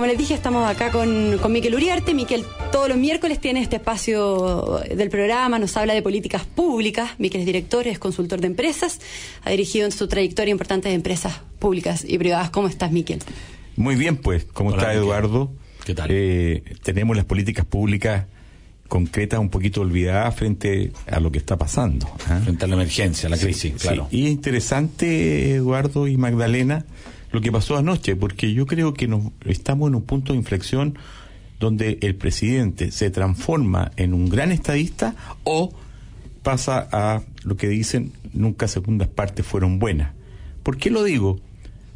como les dije, estamos acá con, con Miquel Uriarte. Miquel todos los miércoles tiene este espacio del programa, nos habla de políticas públicas. Miquel es director, es consultor de empresas, ha dirigido en su trayectoria importantes empresas públicas y privadas. ¿Cómo estás, Miquel? Muy bien, pues. ¿Cómo está Eduardo? ¿Qué tal? Eh, tenemos las políticas públicas concretas un poquito olvidadas frente a lo que está pasando. ¿ah? Frente a la emergencia, a la crisis, claro. Y es interesante, Eduardo y Magdalena, lo que pasó anoche, porque yo creo que nos, estamos en un punto de inflexión donde el presidente se transforma en un gran estadista o pasa a lo que dicen nunca segundas partes fueron buenas. ¿Por qué lo digo?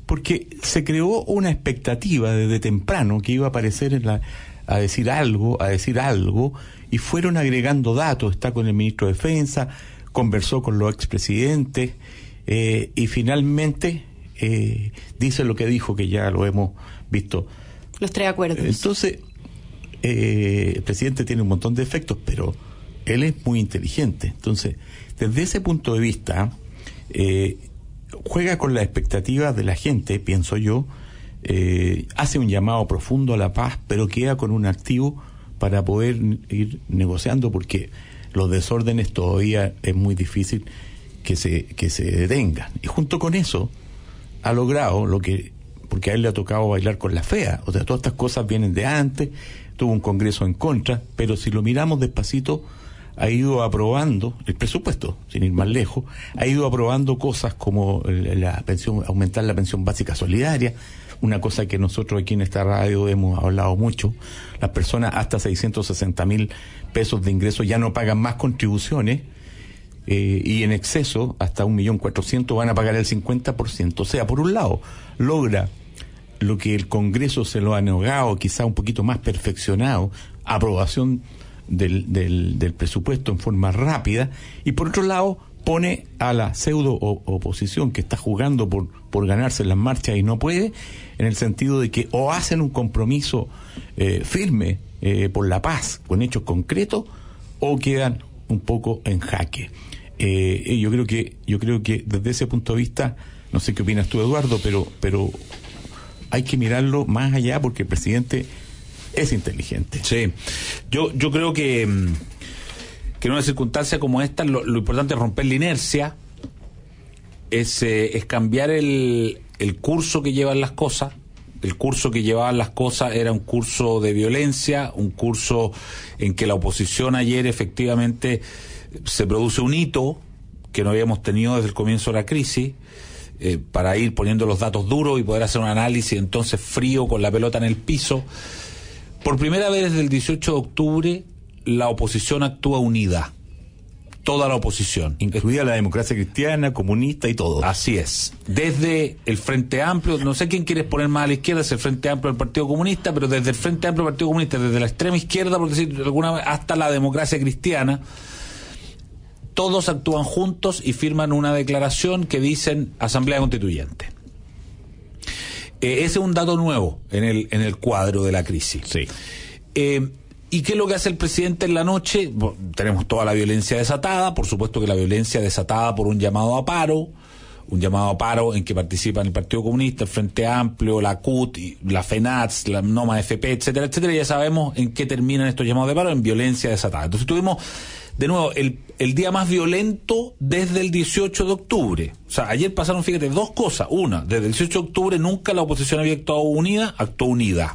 Porque se creó una expectativa desde temprano que iba a aparecer a decir algo, a decir algo, y fueron agregando datos. Está con el ministro de Defensa, conversó con los expresidentes, eh, y finalmente eh, dice lo que dijo, que ya lo hemos visto. Los tres acuerdos. Entonces, eh, el presidente tiene un montón de efectos, pero él es muy inteligente. Entonces, desde ese punto de vista, eh, juega con la expectativa de la gente, pienso yo, eh, hace un llamado profundo a la paz, pero queda con un activo para poder ir negociando, porque los desórdenes todavía es muy difícil que se, que se detengan. Y junto con eso, ha logrado lo que, porque a él le ha tocado bailar con la fea, o sea, todas estas cosas vienen de antes, tuvo un congreso en contra, pero si lo miramos despacito, ha ido aprobando el presupuesto, sin ir más lejos, ha ido aprobando cosas como la pensión, aumentar la pensión básica solidaria, una cosa que nosotros aquí en esta radio hemos hablado mucho, las personas hasta 660 mil pesos de ingresos ya no pagan más contribuciones, eh, y en exceso, hasta un millón cuatrocientos van a pagar el 50%. O sea, por un lado, logra lo que el Congreso se lo ha negado, quizá un poquito más perfeccionado, aprobación del, del, del presupuesto en forma rápida, y por otro lado, pone a la pseudo oposición que está jugando por, por ganarse las marchas y no puede, en el sentido de que o hacen un compromiso eh, firme eh, por la paz con hechos concretos, o quedan un poco en jaque. Eh, yo creo que yo creo que desde ese punto de vista, no sé qué opinas tú, Eduardo, pero pero hay que mirarlo más allá porque el presidente es inteligente. Sí, yo yo creo que mm, que en una circunstancia como esta lo, lo importante es romper la inercia, es, eh, es cambiar el, el curso que llevan las cosas. El curso que llevaban las cosas era un curso de violencia, un curso en que la oposición ayer efectivamente se produce un hito que no habíamos tenido desde el comienzo de la crisis, eh, para ir poniendo los datos duros y poder hacer un análisis entonces frío con la pelota en el piso. Por primera vez desde el 18 de octubre, la oposición actúa unida. Toda la oposición. Incluida la democracia cristiana, comunista y todo. Así es. Desde el Frente Amplio, no sé quién quieres poner más a la izquierda, es el Frente Amplio del Partido Comunista, pero desde el Frente Amplio del Partido Comunista, desde la extrema izquierda, por decir alguna vez, hasta la democracia cristiana, todos actúan juntos y firman una declaración que dicen Asamblea Constituyente. Eh, ese es un dato nuevo en el, en el cuadro de la crisis. Sí. Eh, ¿Y qué es lo que hace el presidente en la noche? Bueno, tenemos toda la violencia desatada, por supuesto que la violencia desatada por un llamado a paro, un llamado a paro en que participan el Partido Comunista, el Frente Amplio, la CUT, la FENATS, la NOMA FP, etcétera, etcétera. Ya sabemos en qué terminan estos llamados de paro, en violencia desatada. Entonces tuvimos de nuevo, el, el día más violento desde el 18 de octubre. O sea, ayer pasaron, fíjate, dos cosas. Una, desde el 18 de octubre nunca la oposición había actuado unida, actuó unida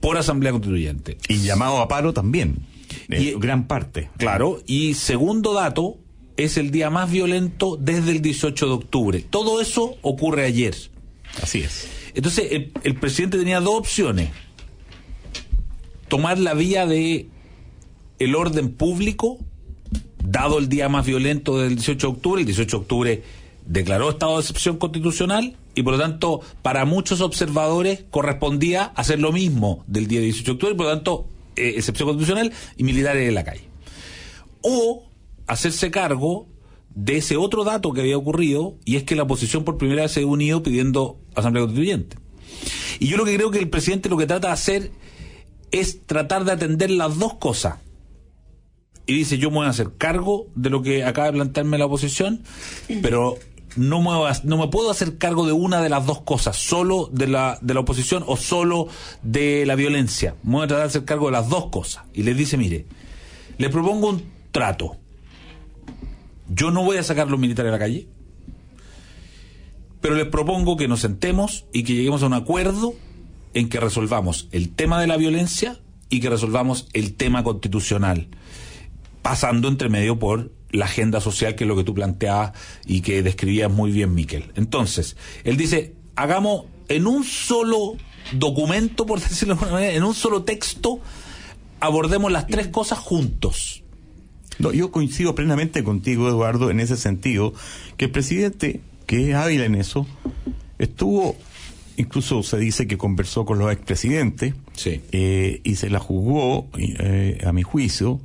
por Asamblea Constituyente. Y llamado a paro también, en gran parte. Claro, y segundo dato, es el día más violento desde el 18 de octubre. Todo eso ocurre ayer. Así es. Entonces, el, el presidente tenía dos opciones. Tomar la vía de el orden público dado el día más violento del 18 de octubre, el 18 de octubre declaró estado de excepción constitucional y por lo tanto para muchos observadores correspondía hacer lo mismo del día 18 de octubre y por lo tanto eh, excepción constitucional y militares en la calle. O hacerse cargo de ese otro dato que había ocurrido y es que la oposición por primera vez se ha unido pidiendo asamblea constituyente. Y yo lo que creo que el presidente lo que trata de hacer es tratar de atender las dos cosas y dice yo me voy a hacer cargo de lo que acaba de plantearme la oposición, pero no me, no me puedo hacer cargo de una de las dos cosas, solo de la, de la oposición o solo de la violencia. Me voy a tratar de hacer cargo de las dos cosas. Y les dice, mire, le propongo un trato. Yo no voy a sacar los militares a la calle, pero les propongo que nos sentemos y que lleguemos a un acuerdo en que resolvamos el tema de la violencia y que resolvamos el tema constitucional, pasando entre medio por la agenda social, que es lo que tú planteabas y que describías muy bien, Miquel. Entonces, él dice, hagamos en un solo documento, por decirlo de alguna manera, en un solo texto, abordemos las tres cosas juntos. No, yo coincido plenamente contigo, Eduardo, en ese sentido, que el presidente, que es hábil en eso, estuvo, incluso se dice que conversó con los expresidentes, Sí. eh, y se la jugó, eh, a mi juicio,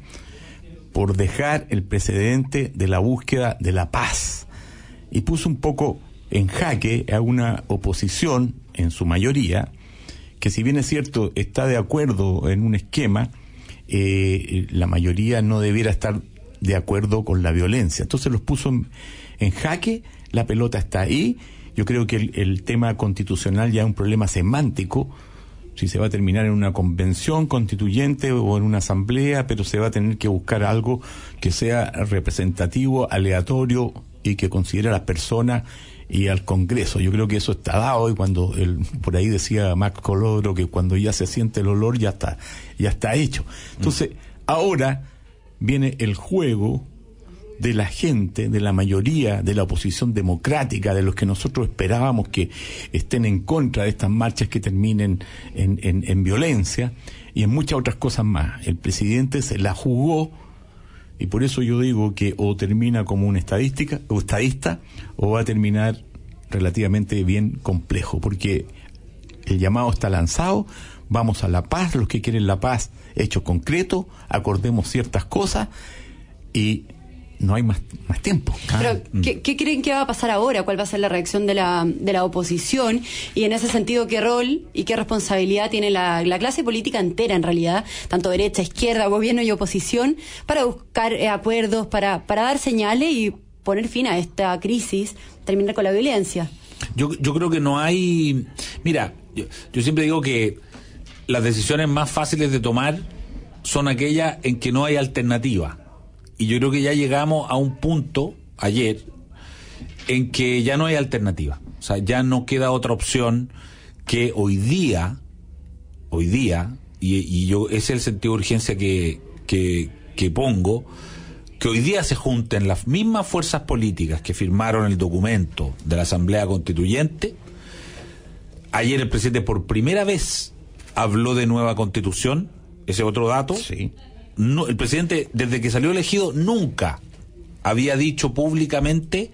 por dejar el precedente de la búsqueda de la paz. Y puso un poco en jaque a una oposición, en su mayoría, que si bien es cierto está de acuerdo en un esquema, eh, la mayoría no debiera estar de acuerdo con la violencia. Entonces los puso en, en jaque, la pelota está ahí. Yo creo que el, el tema constitucional ya es un problema semántico, si se va a terminar en una convención constituyente o en una asamblea, pero se va a tener que buscar algo que sea representativo, aleatorio y que considere a las personas y al Congreso. Yo creo que eso está dado y cuando el, por ahí decía Max Colodro que cuando ya se siente el olor ya está, ya está hecho. Entonces, ahora viene el juego de la gente, de la mayoría de la oposición democrática, de los que nosotros esperábamos que estén en contra de estas marchas que terminen en, en, en violencia y en muchas otras cosas más. El presidente se la jugó y por eso yo digo que o termina como un estadística, o estadista o va a terminar relativamente bien complejo, porque el llamado está lanzado, vamos a la paz, los que quieren la paz, hecho concreto, acordemos ciertas cosas y no hay más, más tiempo. Pero, ¿qué, qué creen que va a pasar ahora? ¿Cuál va a ser la reacción de la, de la oposición? Y en ese sentido, ¿qué rol y qué responsabilidad tiene la, la clase política entera, en realidad, tanto derecha, izquierda, gobierno y oposición, para buscar eh, acuerdos, para, para dar señales y poner fin a esta crisis, terminar con la violencia? Yo, yo creo que no hay. Mira, yo, yo siempre digo que las decisiones más fáciles de tomar son aquellas en que no hay alternativa. Y yo creo que ya llegamos a un punto ayer en que ya no hay alternativa. O sea, ya no queda otra opción que hoy día, hoy día, y, yo ese es el sentido de urgencia que, que, que pongo, que hoy día se junten las mismas fuerzas políticas que firmaron el documento de la Asamblea Constituyente. Ayer el presidente por primera vez habló de nueva constitución, ese otro dato. Sí. No, el presidente, desde que salió elegido, nunca había dicho públicamente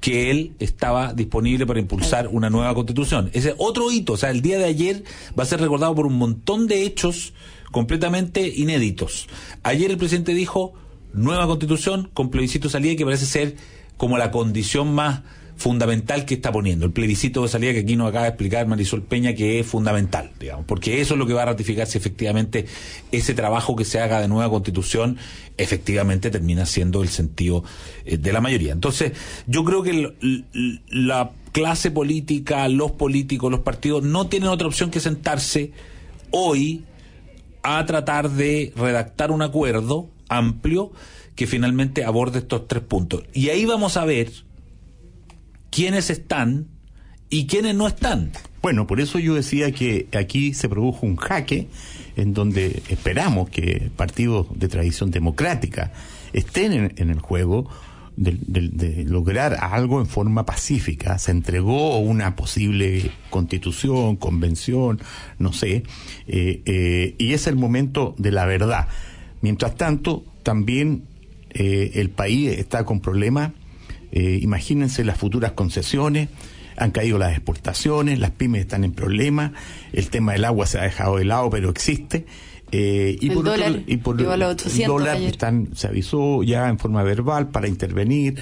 que él estaba disponible para impulsar una nueva constitución. Ese otro hito, o sea, el día de ayer va a ser recordado por un montón de hechos completamente inéditos. Ayer el presidente dijo, nueva constitución con plebiscito salida que parece ser como la condición más fundamental que está poniendo. El plebiscito de salida que aquí nos acaba de explicar Marisol Peña que es fundamental, digamos, porque eso es lo que va a ratificar si efectivamente ese trabajo que se haga de nueva constitución efectivamente termina siendo el sentido eh, de la mayoría. Entonces, yo creo que la clase política, los políticos, los partidos no tienen otra opción que sentarse hoy a tratar de redactar un acuerdo amplio que finalmente aborde estos tres puntos. Y ahí vamos a ver quiénes están y quiénes no están. Bueno, por eso yo decía que aquí se produjo un jaque en donde esperamos que partidos de tradición democrática estén en, en el juego de, de- de lograr algo en forma pacífica. Se entregó una posible constitución, convención, no sé, eh, eh, y es el momento de la verdad. Mientras tanto, también eh, el país está con problemas eh, imagínense las futuras concesiones, han caído las exportaciones, las pymes están en problemas, el tema del agua se ha dejado de lado, pero existe. eh, y, El por otro- dólar y por el 800 dólar están, se avisó ya en forma verbal para intervenir.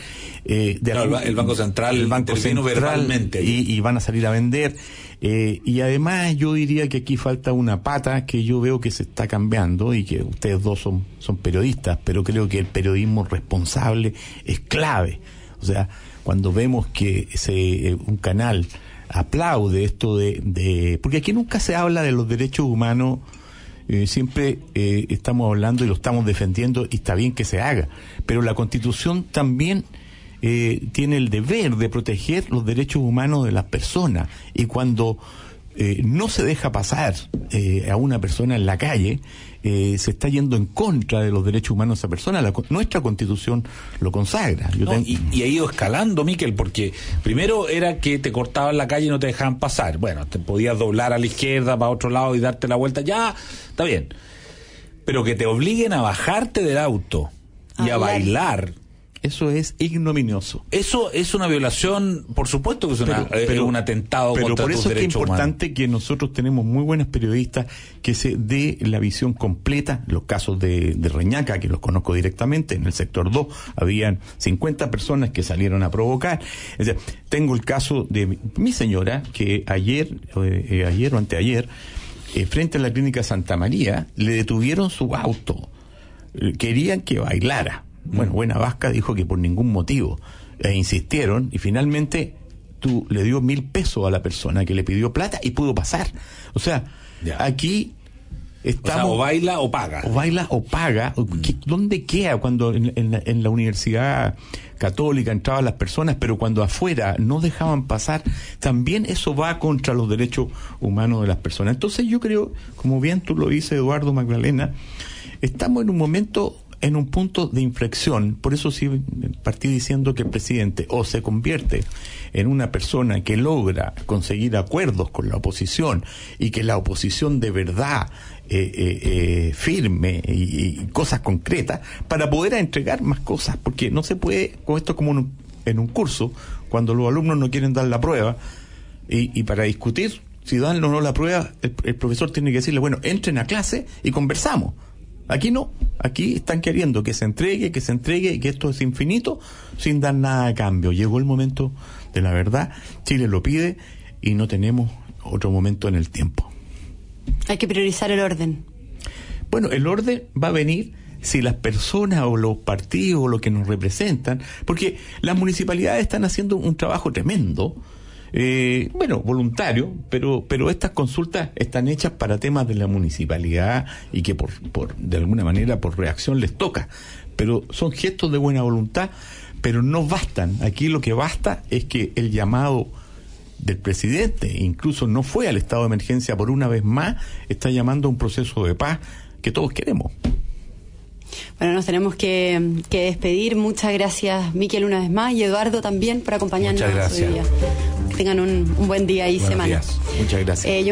eh, de Claro, el algún- ba- el Banco Central el Banco intervino Central, verbalmente. Y, y van a salir a vender. Eh, y además yo diría que aquí falta una pata que yo veo que se está cambiando y que ustedes dos son, son periodistas, pero creo que el periodismo responsable es clave. O sea, cuando vemos que se, un canal aplaude esto de, porque aquí nunca se habla de los derechos humanos eh, siempre eh, estamos hablando y lo estamos defendiendo y está bien que se haga, pero la constitución también eh, tiene el deber de proteger los derechos humanos de las personas. Y cuando eh, no se deja pasar eh, a una persona en la calle, eh, se está yendo en contra de los derechos humanos de esa persona. La, nuestra constitución lo consagra. y, ha ido escalando, Miquel, porque primero era que te cortaban la calle y no te dejaban pasar. Bueno, te podías doblar a la izquierda, para otro lado y darte la vuelta. Ya, está bien. Pero que te obliguen a bajarte del auto y a bailar eso es ignominioso. Eso es una violación, por supuesto que es, eh, un atentado pero por eso es importante que nosotros tenemos muy buenos periodistas que se dé la visión completa. Los casos de, Reñaca, que los conozco directamente, en el sector 2 habían 50 personas que salieron a provocar. tengo el caso de mi señora que ayer, eh, eh, ayer o anteayer, frente a la clínica Santa María, le detuvieron su auto. Querían que bailara bueno, Buena Vasca dijo que por ningún motivo. E insistieron y finalmente tú le dio mil pesos a la persona que le pidió plata y pudo pasar. O sea, aquí estamos... O, baila o paga. O baila o paga. Mm. ¿Dónde queda cuando en, la, universidad católica entraban las personas, pero cuando afuera no dejaban pasar, también eso va contra los derechos humanos de las personas. Entonces yo creo, como bien tú lo dices, Eduardo Magdalena, estamos en un momento en un punto de inflexión. Por eso sí partí diciendo que el presidente o se convierte en una persona que logra conseguir acuerdos con la oposición y que la oposición de verdad eh, eh, eh, firme y, cosas concretas para poder entregar más cosas, porque no se puede, con esto como en un curso, cuando los alumnos no quieren dar la prueba y, para discutir si dan o no la prueba, el profesor tiene que decirle, bueno, entren a clase y conversamos Aquí no, aquí están queriendo que se entregue, que se entregue y que esto es infinito sin dar nada a cambio. Llegó el momento de la verdad, Chile lo pide y no tenemos otro momento en el tiempo. Hay que priorizar el orden. Bueno, el orden va a venir si las personas o los partidos o lo que nos representan, porque las municipalidades están haciendo un trabajo tremendo, eh, bueno, voluntario, pero, pero estas consultas están hechas para temas de la municipalidad y que por, por, de alguna manera por reacción les toca. Pero son gestos de buena voluntad, pero no bastan. Aquí lo que basta es que el llamado del presidente, incluso no fue al estado de emergencia por una vez más, está llamando a un proceso de paz que todos queremos. Bueno, nos tenemos que, despedir. Muchas gracias, Miquel, una vez más, y Eduardo también por acompañarnos Muchas gracias. hoy día. Tengan un, buen día y semana. Muchas gracias. Eh,